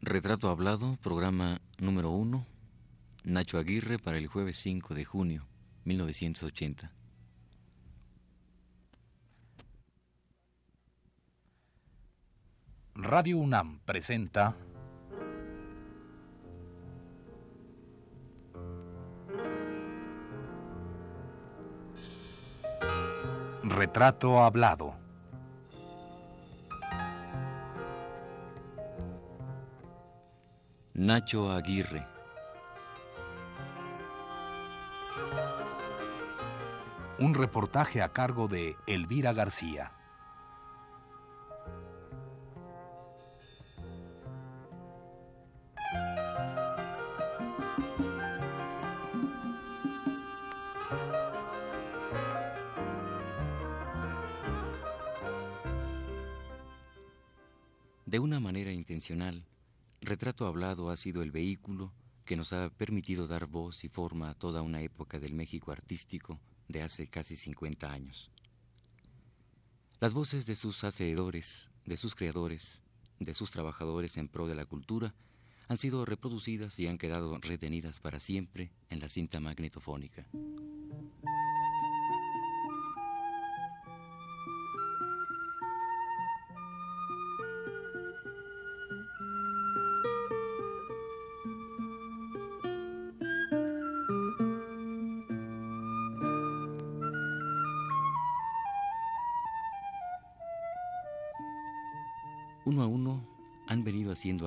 Retrato Hablado, programa número uno. Nacho Aguirre para el jueves 5 de junio, 1980. Radio UNAM presenta Retrato Hablado. Nacho Aguirre. Un reportaje a cargo de Elvira García. De una manera intencional, Retrato Hablado ha sido el vehículo que nos ha permitido dar voz y forma a toda una época del México artístico de hace casi 50 años. Las voces de sus hacedores, de sus creadores, de sus trabajadores en pro de la cultura han sido reproducidas y han quedado retenidas para siempre en la cinta magnetofónica.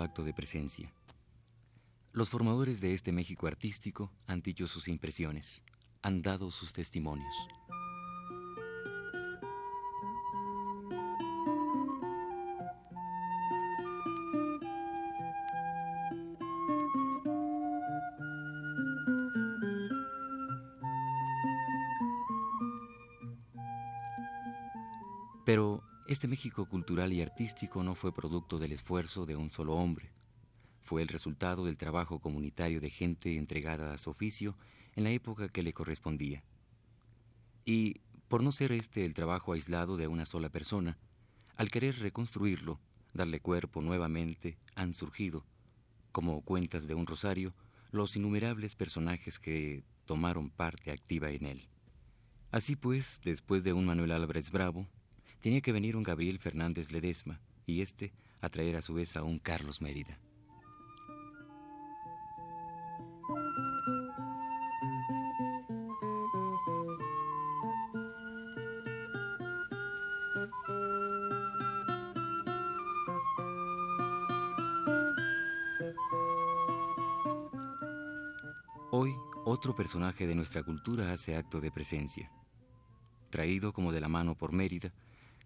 Acto de presencia. Los formadores de este México artístico han dicho sus impresiones, han dado sus testimonios. Pero este México cultural y artístico no fue producto del esfuerzo de un solo hombre. Fue el resultado del trabajo comunitario de gente entregada a su oficio en la época que le correspondía. Y, por no ser este el trabajo aislado de una sola persona, al querer reconstruirlo, darle cuerpo nuevamente, han surgido, como cuentas de un rosario, los innumerables personajes que tomaron parte activa en él. Así pues, después de un Manuel Álvarez Bravo, tenía que venir un Gabriel Fernández Ledesma y este a traer a su vez a un Carlos Mérida. Hoy, otro personaje de nuestra cultura hace acto de presencia. Traído como de la mano por Mérida,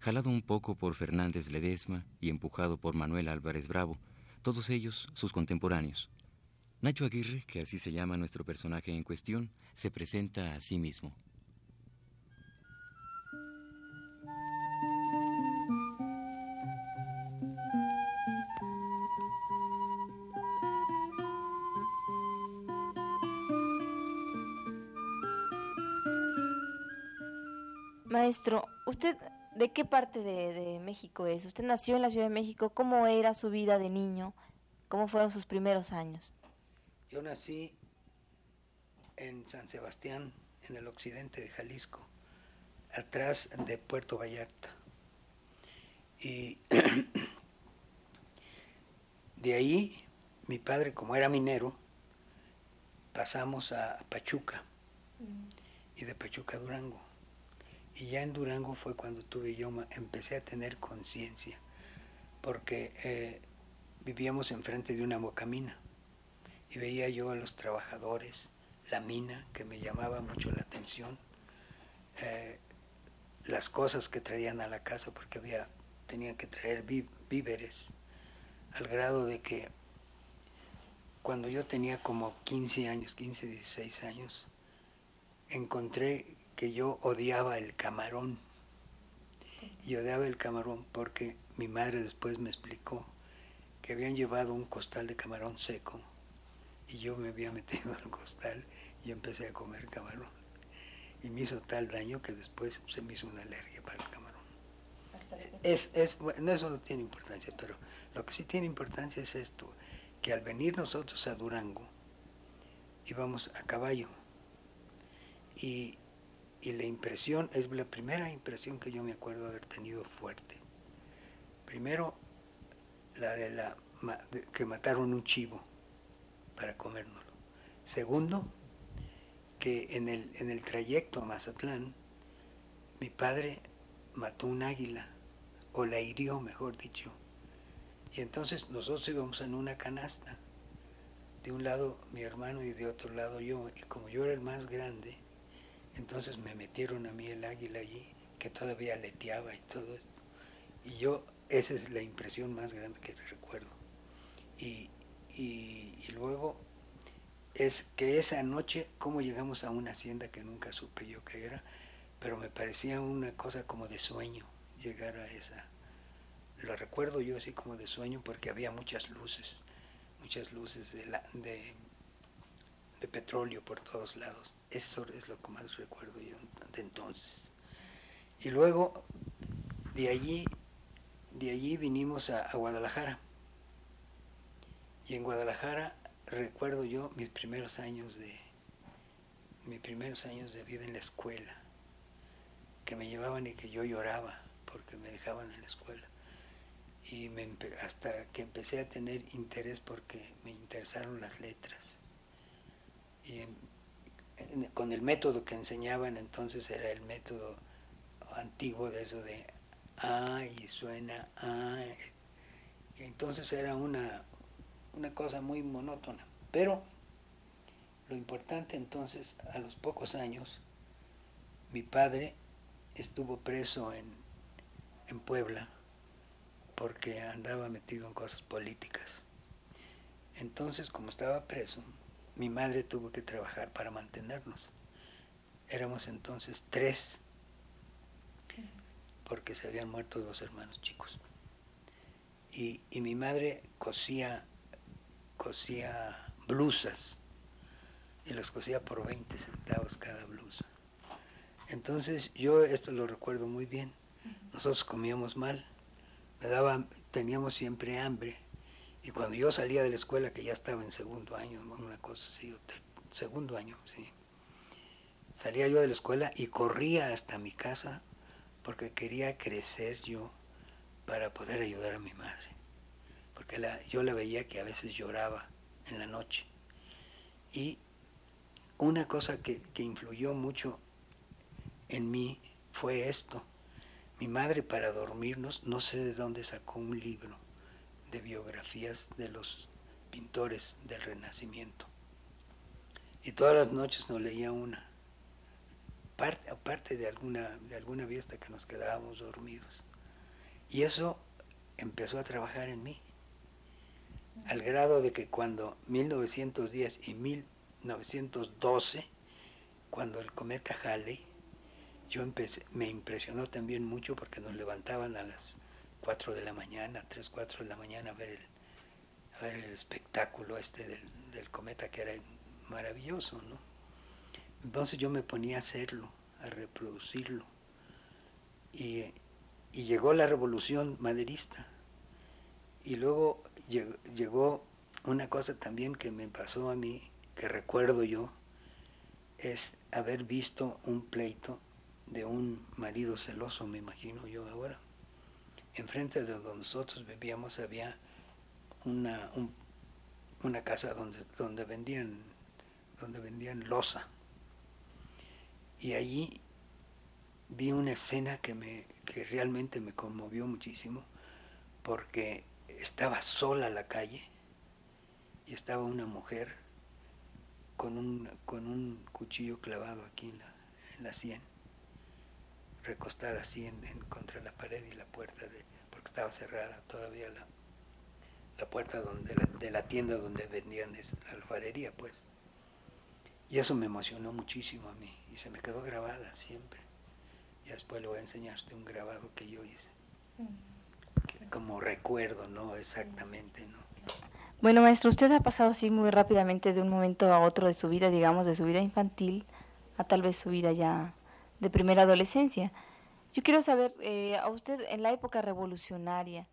jalado un poco por Fernández Ledesma y empujado por Manuel Álvarez Bravo, todos ellos sus contemporáneos. Nacho Aguirre, que así se llama nuestro personaje en cuestión, se presenta a sí mismo. Maestro, ¿usted de qué parte de, de, México es? Usted nació en la Ciudad de México. ¿Cómo era su vida de niño? ¿Cómo fueron sus primeros años? Yo nací en San Sebastián, en el occidente de Jalisco, atrás de Puerto Vallarta. Y de ahí, mi padre, como era minero, pasamos a Pachuca y de Pachuca a Durango. Y ya en Durango fue cuando tuve yo, empecé a tener conciencia, porque eh, vivíamos enfrente de una bocamina y veía yo a los trabajadores, la mina, que me llamaba mucho la atención, eh, las cosas que traían a la casa, porque había, tenían que traer víveres, al grado de que cuando yo tenía como 15 años, 15, 16 años, encontré que yo odiaba el camarón. Y odiaba el camarón porque mi madre después me explicó que habían llevado un costal de camarón seco y yo me había metido al costal y empecé a comer camarón. Y me hizo tal daño que después se me hizo una alergia para el camarón. Es, es, bueno, eso no tiene importancia, pero lo que sí tiene importancia es esto. que al venir nosotros a Durango, íbamos a caballo. Y, y la impresión, es la primera impresión que yo me acuerdo haber tenido fuerte. Primero, la de la que mataron un chivo para comérnoslo. Segundo, que en el, en el trayecto a Mazatlán, mi padre mató un águila, o la hirió, mejor dicho. Y entonces nosotros íbamos en una canasta, de un lado mi hermano y de otro lado yo, y como yo era el más grande, entonces me metieron a mí el águila allí, que todavía aleteaba y todo esto. Y yo, esa es la impresión más grande que recuerdo. Y, y, luego es que esa noche, cómo llegamos a una hacienda que nunca supe yo qué era, pero me parecía una cosa como de sueño llegar a esa. Lo recuerdo yo así como de sueño porque había muchas luces, muchas luces de, de petróleo por todos lados. Eso es lo que más recuerdo yo de entonces. Y luego de allí, de allí vinimos a, a Guadalajara. Y en Guadalajara recuerdo yo mis primeros años de mis primeros años de vida en la escuela, que me llevaban y que yo lloraba porque me dejaban en la escuela. Y me, hasta que empecé a tener interés porque me interesaron las letras. Y en, con el método que enseñaban entonces era el método antiguo de eso de ah y suena ah. Y entonces era una, una cosa muy monótona. Pero lo importante entonces, a los pocos años, mi padre estuvo preso en, en Puebla porque andaba metido en cosas políticas. Entonces, como estaba preso, mi madre tuvo que trabajar para mantenernos. Éramos entonces tres, porque se habían muerto dos hermanos chicos. Y, y mi madre cosía cosía blusas y las cosía por 20 centavos cada blusa. Entonces yo esto lo recuerdo muy bien. Nosotros comíamos mal, me daba, teníamos siempre hambre y cuando yo salía de la escuela, que ya estaba en segundo año, una cosa así, segundo año, sí, salía yo de la escuela y corría hasta mi casa porque quería crecer yo para poder ayudar a mi madre porque la, yo la veía que a veces lloraba en la noche. Y una cosa que, que influyó mucho en mí fue esto. Mi madre para dormirnos, no sé de dónde sacó un libro biografías de los pintores del Renacimiento. Y todas las noches nos leía una, parte, aparte de alguna, de alguna fiesta que nos quedábamos dormidos. Y eso empezó a trabajar en mí al grado de que cuando 1910 y 1912, cuando el cometa Halley, yo empecé, me impresionó también mucho porque nos levantaban a las 4 de la mañana, 3, 4 de la mañana a ver el, a ver el espectáculo este del, del cometa que era maravilloso, ¿no? Entonces yo me ponía a hacerlo, a reproducirlo. Y, y llegó la revolución maderista. Y luego llegó una cosa también que me pasó a mí, que recuerdo yo, es haber visto un pleito de un marido celoso, me imagino yo ahora. Enfrente de donde nosotros vivíamos había una, un, una casa donde, donde vendían donde vendían losa. Y allí vi una escena que me que realmente me conmovió muchísimo porque estaba sola la calle y estaba una mujer con un, con un cuchillo clavado aquí en la, en la sien, recostada así en, en, contra la pared y la puerta, de, porque estaba cerrada todavía la, la puerta donde la, de la tienda donde vendían la alfarería, pues. Y eso me emocionó muchísimo a mí y se me quedó grabada siempre. Y después le voy a enseñarte un grabado que yo hice. Mm como recuerdo, ¿no? Exactamente, ¿no? Bueno, maestro, usted ha pasado así muy rápidamente de un momento a otro de su vida, digamos, de su vida infantil a tal vez su vida ya de primera adolescencia. Yo quiero saber, eh, a usted en la época revolucionaria,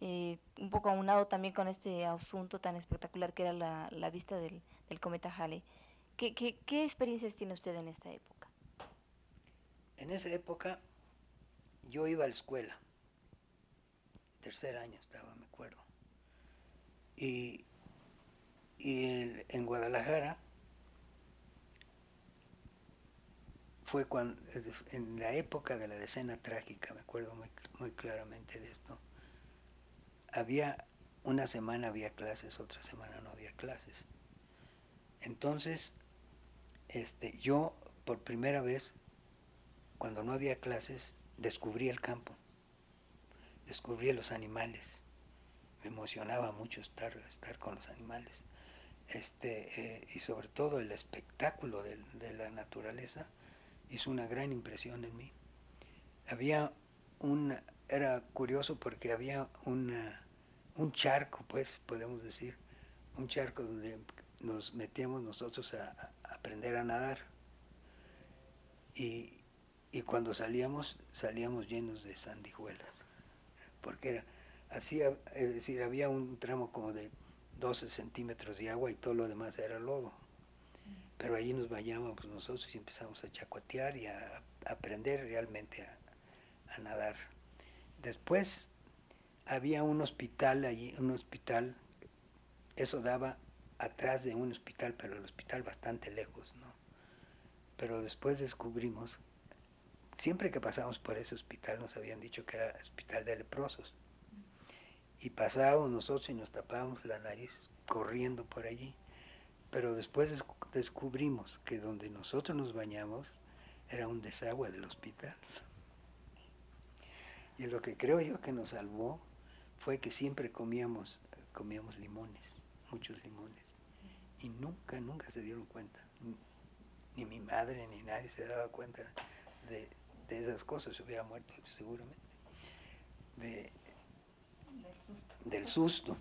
eh, un poco aunado también con este asunto tan espectacular que era la, la vista del, del cometa Halley. ¿Qué, qué, qué experiencias tiene usted en esta época? En esa época yo iba a la escuela, tercer año estaba, me acuerdo. Y, y en Guadalajara fue cuando, en la época de la decena trágica, me acuerdo muy, muy claramente de esto, había, una semana había clases, otra semana no había clases. Entonces, este, yo por primera vez, cuando no había clases, descubrí el campo, descubrí los animales. Me emocionaba mucho estar, estar con los animales. Este, eh, y sobre todo el espectáculo de la naturaleza hizo una gran impresión en mí. Había un, era curioso porque había una, un charco, pues, podemos decir, un charco donde nos metíamos nosotros a, aprender a nadar. Y, y cuando salíamos, salíamos llenos de sandijuelas, porque era así, es decir, había un tramo como de 12 centímetros de agua y todo lo demás era lodo. Pero allí nos bañábamos nosotros y empezamos a chacotear y a, aprender realmente a, a nadar. Después había un hospital allí, un hospital, eso daba atrás de un hospital, pero el hospital bastante lejos, ¿no? Pero después descubrimos, siempre que pasamos por ese hospital nos habían dicho que era hospital de leprosos. Y pasábamos nosotros y nos tapábamos la nariz corriendo por allí. Pero después descu- descubrimos que donde nosotros nos bañamos era un desagüe del hospital. Y lo que creo yo que nos salvó fue que siempre comíamos, comíamos limones, muchos limones. Y nunca, nunca se dieron cuenta. Ni, ni mi madre ni nadie se daba cuenta de, de esas cosas. Se hubiera muerto seguramente. De, del susto.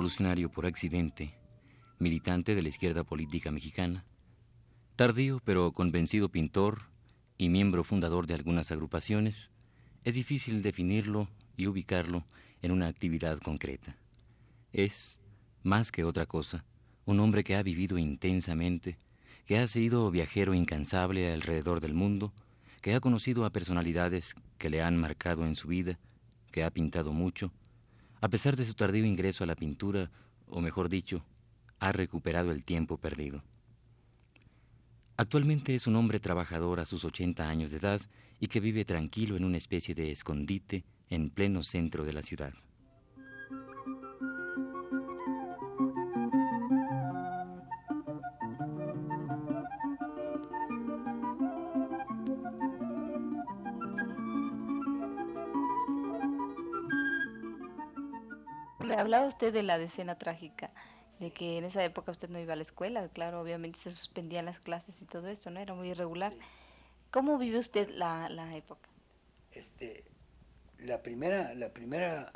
Revolucionario por accidente, militante de la izquierda política mexicana, tardío pero convencido pintor y miembro fundador de algunas agrupaciones, es difícil definirlo y ubicarlo en una actividad concreta. Es, más que otra cosa, un hombre que ha vivido intensamente, que ha sido viajero incansable alrededor del mundo, que ha conocido a personalidades que le han marcado en su vida, que ha pintado mucho, a pesar de su tardío ingreso a la pintura, o mejor dicho, ha recuperado el tiempo perdido. Actualmente es un hombre trabajador a sus 80 años de edad y que vive tranquilo en una especie de escondite en pleno centro de la ciudad. Usted de la decena trágica, de que en esa época usted no iba a la escuela, claro, obviamente se suspendían las clases y todo esto, ¿no? Era muy irregular. Sí. ¿Cómo vive usted la, la época? Este, la primera, la primera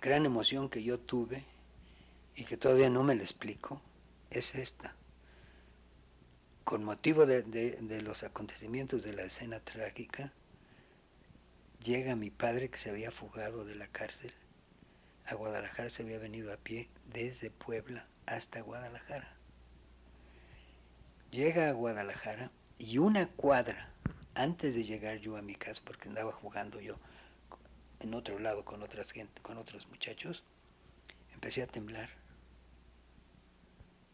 gran emoción que yo tuve y que todavía no me la explico es esta. Con motivo de, de- de los acontecimientos de la escena trágica, llega mi padre que se había fugado de la cárcel a Guadalajara, se había venido a pie desde Puebla hasta Guadalajara. Llega a Guadalajara y una cuadra antes de llegar yo a mi casa, porque andaba jugando yo en otro lado con otras gente, con otros muchachos, empecé a temblar.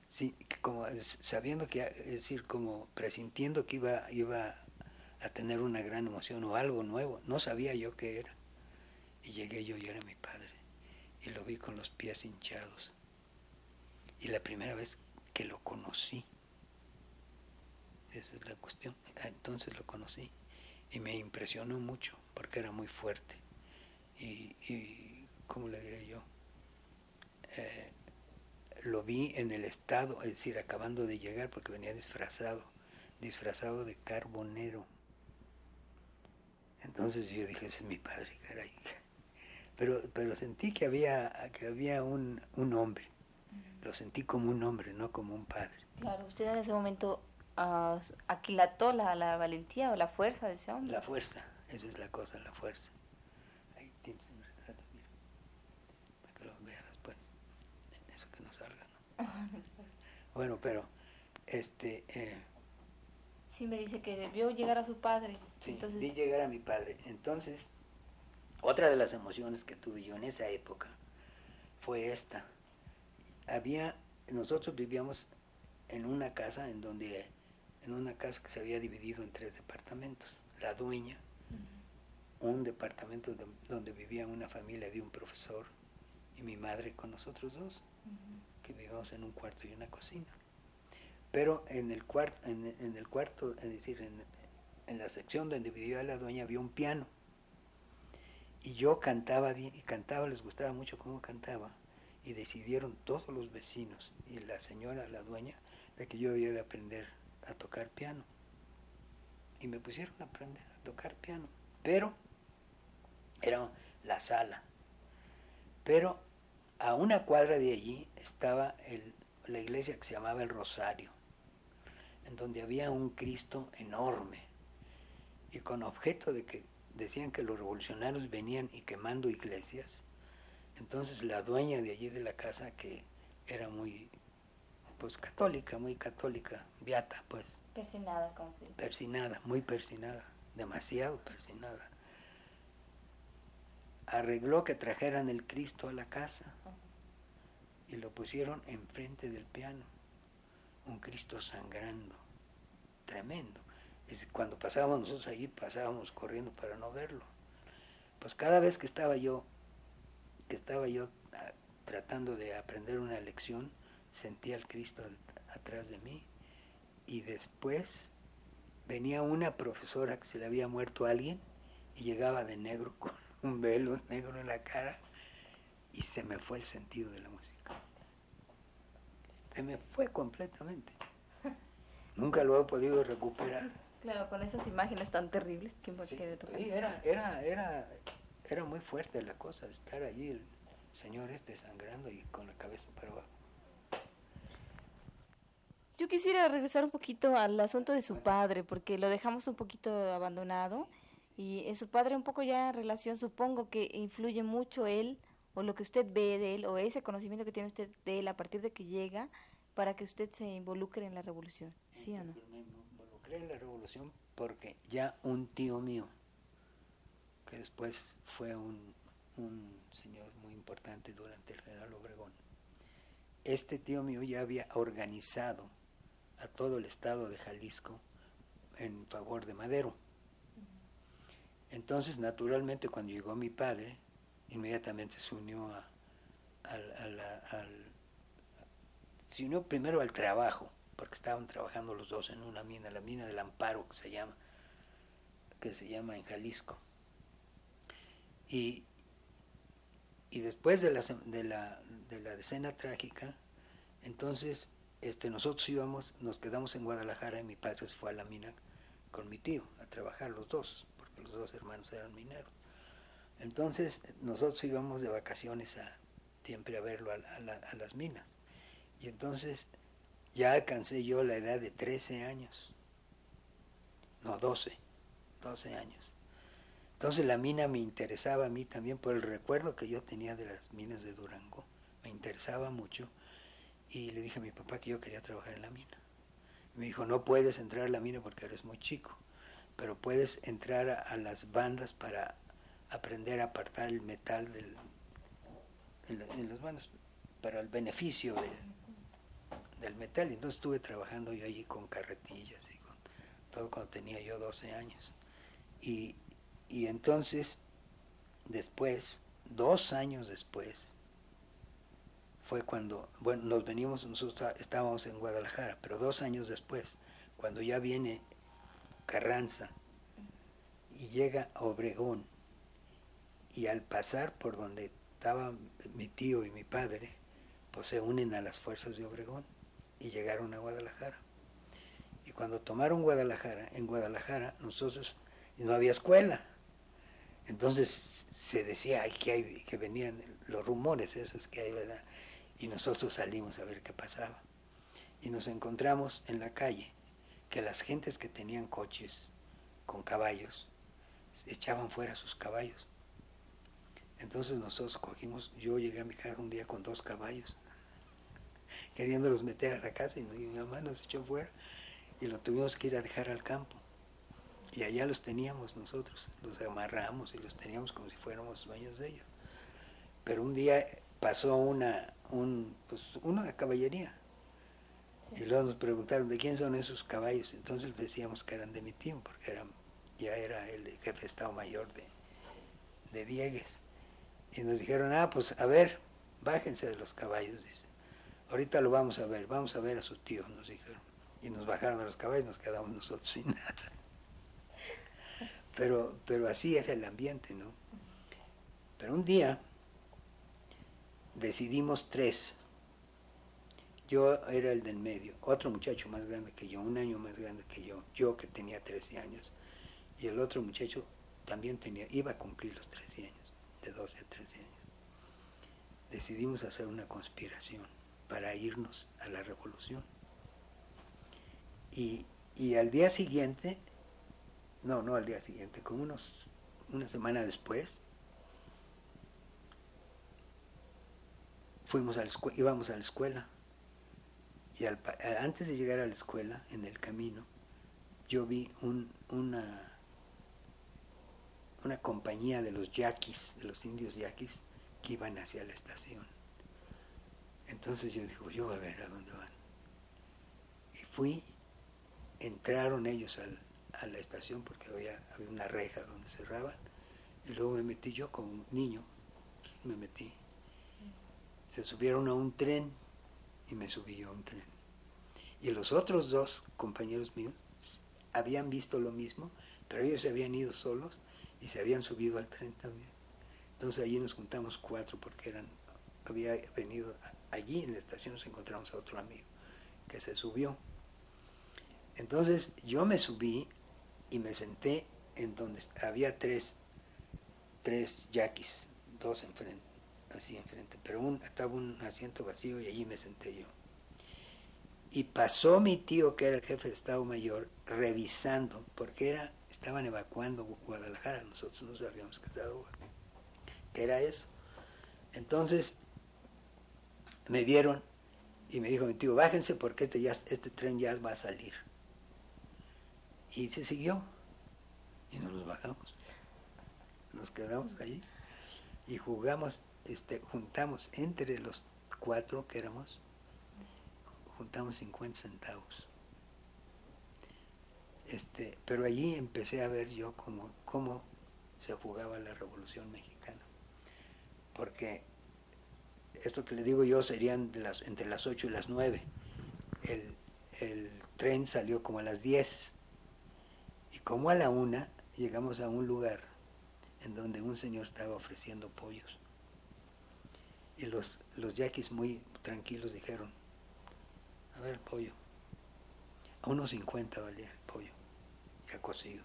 Sí, como sabiendo que, decir, como presintiendo que iba, iba a tener una gran emoción o algo nuevo, no sabía yo qué era. Y llegué yo y era mi padre, y lo vi con los pies hinchados. Y la primera vez que lo conocí, esa es la cuestión. Ah, Entonces lo conocí y me impresionó mucho porque era muy fuerte. Y, y ¿cómo le diré yo? Eh, lo vi en el estado, es decir, acabando de llegar porque venía disfrazado, disfrazado de carbonero. entonces yo dije, ese es mi padre, caray. Pero, pero sentí que había, que había un, un hombre. Lo sentí como un hombre, no como un padre. Claro, usted en ese momento uh, aquilató la, la valentía o la fuerza de ese hombre. La fuerza, esa es la cosa, la fuerza. Ahí tienes un retrato, mira, para que lo veas después. Eso que no salga, ¿no? bueno, pero, este... Eh, sí, me dice que debió llegar a su padre. Sí, Entonces, vi llegar a mi padre. Entonces, otra de las emociones que tuve yo en esa época fue esta. Había, nosotros vivíamos en una casa en donde, en una casa que se había dividido en tres departamentos. La dueña, un departamento de- donde vivía una familia de un profesor y mi madre con nosotros dos, que vivíamos en un cuarto y una cocina. Pero en el cuarto, en, en el cuarto, es decir, en, en la sección donde vivía la dueña había un piano. Y yo cantaba bien, y cantaba, les gustaba mucho cómo cantaba. Y decidieron todos los vecinos y la señora, la dueña, de que yo había de aprender a tocar piano. Y me pusieron a aprender a tocar piano. Pero era la sala. Pero a una cuadra de allí estaba el- la iglesia que se llamaba el Rosario, en donde había un Cristo enorme y con objeto de que decían que los revolucionarios venían y quemando iglesias. Entonces la dueña de allí de la casa, que era muy pues católica, muy católica, beata, pues, persinada, dice. persinada, muy persinada, demasiado persinada. Arregló que trajeran el Cristo a la casa y lo pusieron enfrente del piano, un Cristo sangrando, tremendo. Cuando pasábamos nosotros allí, pasábamos corriendo para no verlo. Pues cada vez que estaba yo, que estaba yo ah, tratando de aprender una lección, sentía al Cristo at- atrás de mí y después venía una profesora que se le había muerto a alguien y llegaba de negro con un velo negro en la cara y se me fue el sentido de la música. Se me fue completamente. Nunca lo he podido recuperar. Claro, con esas imágenes tan terribles, ¿quién va a Sí, querer tocar? sí, era, era, era, era muy fuerte la cosa, estar allí el señor este sangrando y con la cabeza para abajo. Yo quisiera regresar un poquito al asunto de su padre, porque lo dejamos un poquito abandonado. Y en su padre un poco ya en relación, supongo que influye mucho él, o lo que usted ve de él, o ese conocimiento que tiene usted de él a partir de que llega, para que usted se involucre en la revolución. ¿Sí o no? Involucré en la revolución porque ya un tío mío, que después fue un, un señor muy importante durante el general Obregón, este tío mío ya había organizado a todo el estado de Jalisco en favor de Madero. Entonces, naturalmente, cuando llegó mi padre, inmediatamente se unió a, al, a la- al- se unió primero al trabajo, porque estaban trabajando los dos en una mina, la mina del Amparo que se llama, que se llama en Jalisco. Y, y después de la, de la, de la decena trágica, entonces este, nosotros íbamos, nos quedamos en Guadalajara y mi padre se fue a la mina con mi tío a trabajar los dos, porque los dos hermanos eran mineros. Entonces nosotros íbamos de vacaciones a, siempre a verlo a, a la- a las minas. Y entonces ya alcancé yo la edad de 13 años, no 12, 12 años. Entonces la mina me interesaba a mí también por el recuerdo que yo tenía de las minas de Durango, me interesaba mucho y le dije a mi papá que yo quería trabajar en la mina. Me dijo, no puedes entrar a la mina porque eres muy chico, pero puedes entrar a, las bandas para aprender a apartar el metal del, en, en las bandas, para el beneficio de, del metal. Entonces estuve trabajando yo allí con carretillas y con todo cuando tenía yo 12 años. Y, y entonces, después, dos años después, fue cuando, bueno, nos venimos, nosotros estábamos en Guadalajara, pero dos años después, cuando ya viene Carranza y llega a Obregón, y al pasar por donde estaba mi tío y mi padre, pues se unen a las fuerzas de Obregón y llegaron a Guadalajara. Y cuando tomaron Guadalajara, en Guadalajara nosotros no había escuela, Entonces se decía que, hay, que venían los rumores esos que hay, ¿verdad? Y nosotros salimos a ver qué pasaba. Y nos encontramos en la calle que las gentes que tenían coches con caballos echaban fuera sus caballos. Entonces nosotros cogimos, yo llegué a mi casa un día con dos caballos, queriéndolos meter a la casa y mi mamá nos echó fuera y lo tuvimos que ir a dejar al campo. Y allá los teníamos nosotros, los amarramos y los teníamos como si fuéramos dueños de ellos. Pero un día pasó una, un, pues, una caballería y luego nos preguntaron de quién son esos caballos. Entonces decíamos que eran de mi tío, porque eran, ya era el jefe de Estado Mayor de, de Diegues. Y nos dijeron, ah, pues a ver, bájense de los caballos, dice. Ahorita lo vamos a ver, vamos a ver a su tío, nos dijeron. Y nos bajaron de los caballos, nos quedamos nosotros sin nada. Pero, pero así era el ambiente, ¿no? Pero un día decidimos tres. Yo era el del medio, otro muchacho más grande que yo, un año más grande que yo, yo que tenía 13 años, y el otro muchacho también tenía, iba a cumplir los 13 años, de 12 a 13 años. Decidimos hacer una conspiración para irnos a la revolución. Y, y al día siguiente, no, no al día siguiente, como unos, una semana después, fuimos a la íbamos a la escuela y antes de llegar a la escuela, en el camino, yo vi un, una, una compañía de los yaquis, de los indios yaquis, que iban hacia la estación. Entonces yo digo, yo voy a ver a dónde van. Y fui, entraron ellos a la estación porque había, había una reja donde cerraban, y luego me metí yo como un niño, me metí. Se subieron a un tren y me subí yo a un tren. Y los otros dos compañeros míos habían visto lo mismo, pero ellos se habían ido solos y se habían subido al tren también. Entonces allí nos juntamos cuatro porque eran, había venido allí en la estación nos encontramos a otro amigo que se subió. Entonces yo me subí y me senté en donde había tres, tres yaquis, dos enfrente así enfrente, pero un, estaba un asiento vacío y allí me senté yo. Y pasó mi tío, que era el jefe de Estado Mayor, revisando, porque era, estaban evacuando Guadalajara, nosotros no sabíamos que estaba que era eso. Entonces me vieron y me dijo mi tío, bájense porque este, ya, este tren ya va a salir. Y se siguió y no nos bajamos. Nos quedamos allí y jugamos este, juntamos entre los cuatro que éramos, juntamos 50 centavos. Este, pero allí empecé a ver yo cómo, cómo se jugaba la Revolución Mexicana. Porque esto que le digo yo serían las, entre las 8 y las 9. El, el tren salió como a las 10. Y como a la una llegamos a un lugar en donde un señor estaba ofreciendo pollos. Y los, los yaquis muy tranquilos dijeron, a ver el pollo. A unos 50 valía el pollo, ya cocido.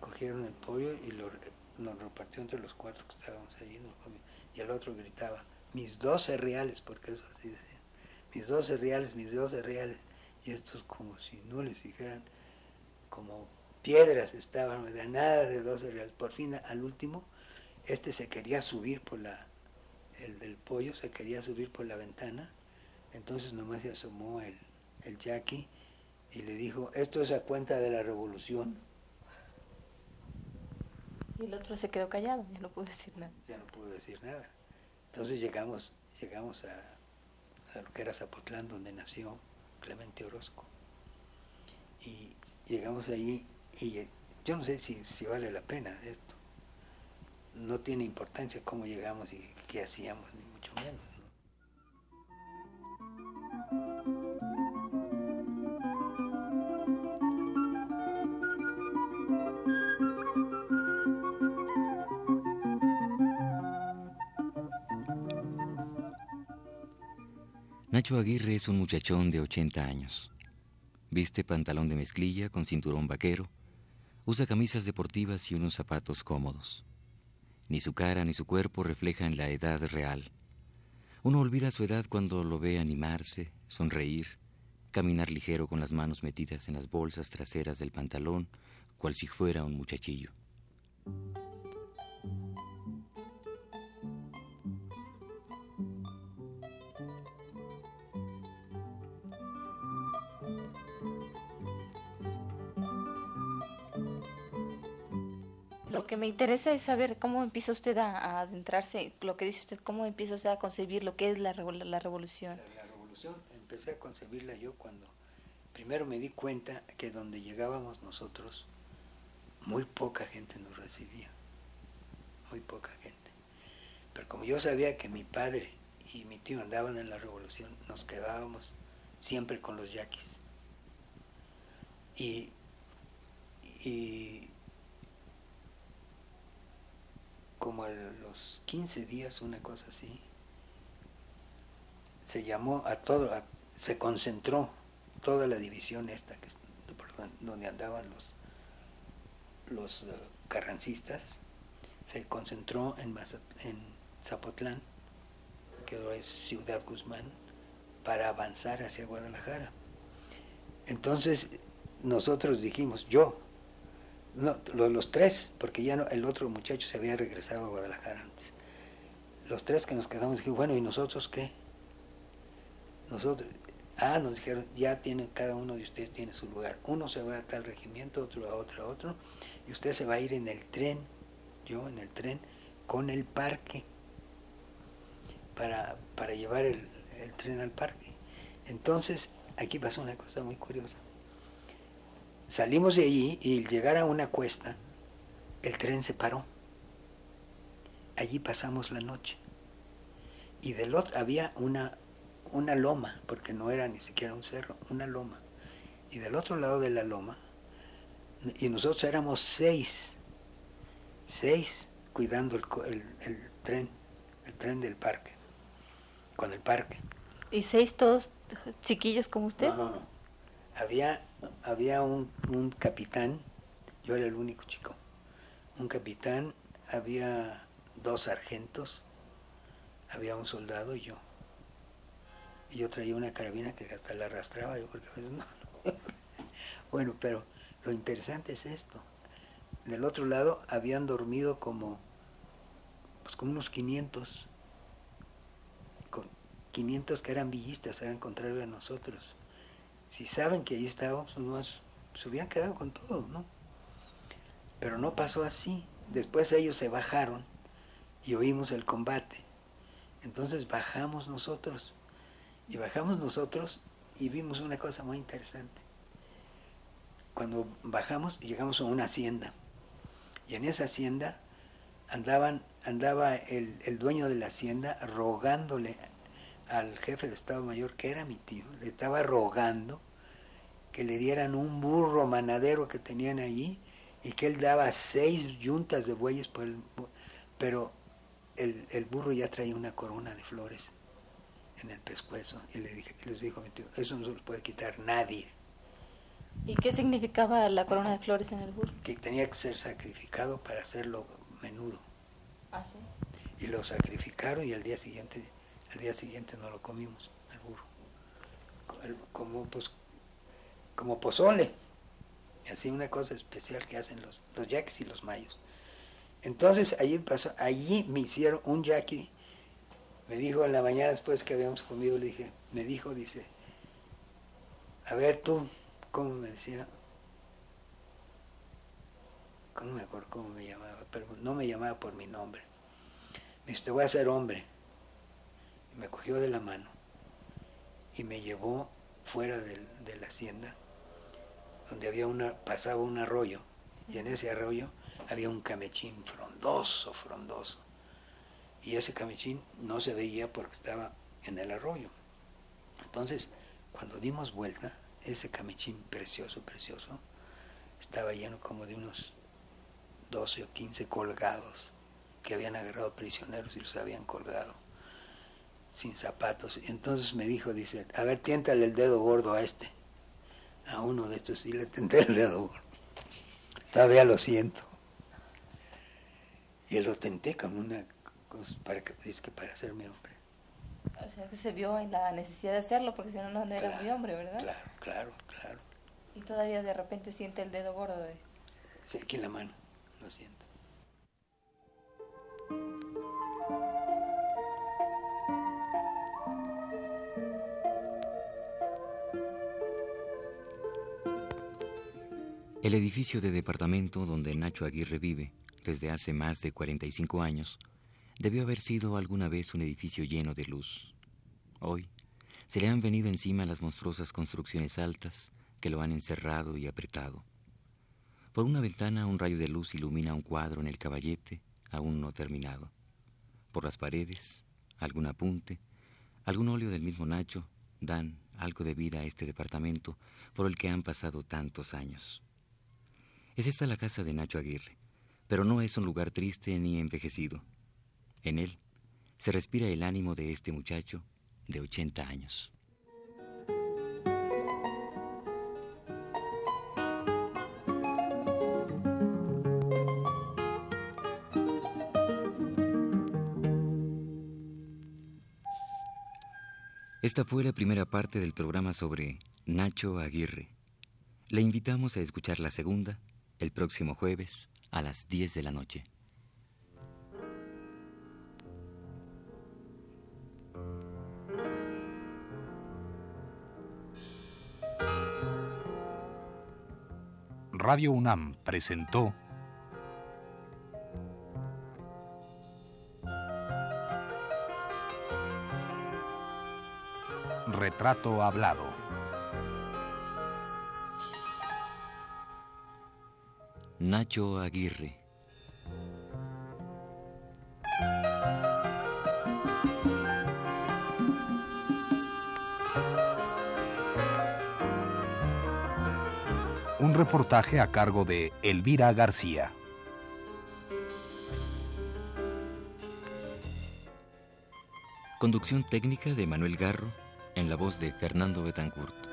Cogieron el pollo y lo, nos repartió entre los cuatro que estábamos allí. Y el otro gritaba, mis 12 reales, porque eso así decían. Mis 12 reales, mis 12 reales. Y estos como si no les dijeran, como piedras estaban, de nada de 12 reales. Por fin, al último, este se quería subir por la el del pollo se quería subir por la ventana, entonces nomás se asomó el, el Jackie y le dijo, esto es a cuenta de la revolución. Y el otro se quedó callado, ya no pudo decir nada. Ya no pudo decir nada. Entonces llegamos, llegamos a, a lo que era Zapotlán, donde nació Clemente Orozco. Y llegamos allí y yo no sé si, si vale la pena esto. No tiene importancia cómo llegamos y qué hacíamos, ni mucho menos. Nacho Aguirre es un muchachón de 80 años. Viste pantalón de mezclilla con cinturón vaquero, Usa camisas deportivas y unos zapatos cómodos. Ni su cara ni su cuerpo reflejan la edad real. Uno olvida su edad cuando lo ve animarse, sonreír, caminar ligero con las manos metidas en las bolsas traseras del pantalón, cual si fuera un muchachillo. Lo que me interesa es saber cómo empieza usted a, adentrarse, lo que dice usted, cómo empieza usted a concebir lo que es la, la revolución. La, revolución empecé a concebirla yo cuando primero me di cuenta que donde llegábamos nosotros, muy poca gente nos recibía, muy poca gente. Pero como yo sabía que mi padre y mi tío andaban en la revolución, nos quedábamos siempre con los yaquis. Y, y como a los 15 días, una cosa así, se llamó a todo, se concentró toda la división esta, que, donde andaban los, los uh, carrancistas, se concentró en, en Zapotlán, que ahora es Ciudad Guzmán, para avanzar hacia Guadalajara. Entonces nosotros dijimos, yo, no, los, tres, porque ya no, el otro muchacho se había regresado a Guadalajara antes. Los tres que nos quedamos dijimos, bueno, ¿y nosotros qué? Nosotros, ah, nos dijeron, ya tienen, cada uno de ustedes tiene su lugar. Uno se va a tal regimiento, otro a otro, a otro, y usted se va a ir en el tren, yo en el tren, con el parque, para, para llevar el, el tren al parque. Entonces, aquí pasó una cosa muy curiosa Salimos de allí y al llegar a una cuesta, el tren se paró. Allí pasamos la noche. Y del otro había una, una loma, porque no era ni siquiera un cerro, una loma. Y del otro lado de la loma, y nosotros éramos seis, seis cuidando el, el, tren, el tren del parque, con el parque. ¿Y seis todos chiquillos como usted? No, no, no. Había había un, capitán, yo era el único chico, un capitán, había dos sargentos, había un soldado y yo. Y yo traía una carabina que hasta la arrastraba yo porque a veces no. bueno, pero lo interesante es esto. Del otro lado habían dormido como, pues unos 500, 500 que eran villistas, eran contrario a nosotros si saben que ahí estábamos, pues se hubieran quedado con todo, ¿no? Pero no pasó así. Después ellos se bajaron y oímos el combate. Entonces bajamos nosotros. Y bajamos nosotros y vimos una cosa muy interesante. Cuando bajamos, llegamos a una hacienda. Y en esa hacienda andaban, andaba el, el dueño de la hacienda rogándole al jefe de Estado Mayor, que era mi tío, le estaba rogando que le dieran un burro manadero que tenían allí y que él daba seis yuntas de bueyes, por el, pero el, el, burro ya traía una corona de flores en el pescuezo y le dije, les dijo a mi tío, eso no se lo puede quitar nadie. ¿Y qué significaba la corona de flores en el burro? Que tenía que ser sacrificado para hacerlo menudo. ¿Ah, sí? Y lo sacrificaron y al día siguiente al día siguiente no lo comimos, el burro. Como, pues, como pozole. Así una cosa especial que hacen los, los yaquis y los mayos. Entonces allí pasó, allí me hicieron un yaqui. Me dijo en la mañana después que habíamos comido, le dije, me dijo, dice, a ver tú, ¿cómo me decía? No me acuerdo cómo me llamaba, pero no me llamaba por mi nombre. Me dice, te voy a hacer hombre me cogió de la mano y me llevó fuera de, la hacienda, donde había pasaba un arroyo, y en ese arroyo había un camechín frondoso, frondoso. Y ese camechín no se veía porque estaba en el arroyo. Entonces, cuando dimos vuelta, ese camechín precioso, precioso, estaba lleno como de unos 12 o 15 colgados que habían agarrado prisioneros y los habían colgado sin zapatos. Entonces me dijo, dice, a ver, tiéntale el dedo gordo a este, a uno de estos, y le tenté el dedo gordo. Todavía lo siento. Y lo tenté como una cosa para, que, es que para hacerme hombre. O sea, que se vio en la necesidad de hacerlo, porque si no, no era muy hombre, ¿verdad? Claro, claro, claro. Y todavía de repente siente el dedo gordo de... Sí, aquí en la mano, lo siento. El edificio de departamento donde Nacho Aguirre vive desde hace más de 45 años debió haber sido alguna vez un edificio lleno de luz. Hoy se le han venido encima las monstruosas construcciones altas que lo han encerrado y apretado. Por una ventana un rayo de luz ilumina un cuadro en el caballete aún no terminado. Por las paredes, algún apunte, algún óleo del mismo Nacho dan algo de vida a este departamento por el que han pasado tantos años. Es esta la casa de Nacho Aguirre, pero no es un lugar triste ni envejecido. En él se respira el ánimo de este muchacho de 80 años. Esta fue la primera parte del programa sobre Nacho Aguirre. Le invitamos a escuchar la segunda el próximo jueves a las 10 de la noche. Radio UNAM presentó Retrato Hablado. Nacho Aguirre. Un reportaje a cargo de Elvira García. Conducción técnica de Manuel Garro en la voz de Fernando Betancourt.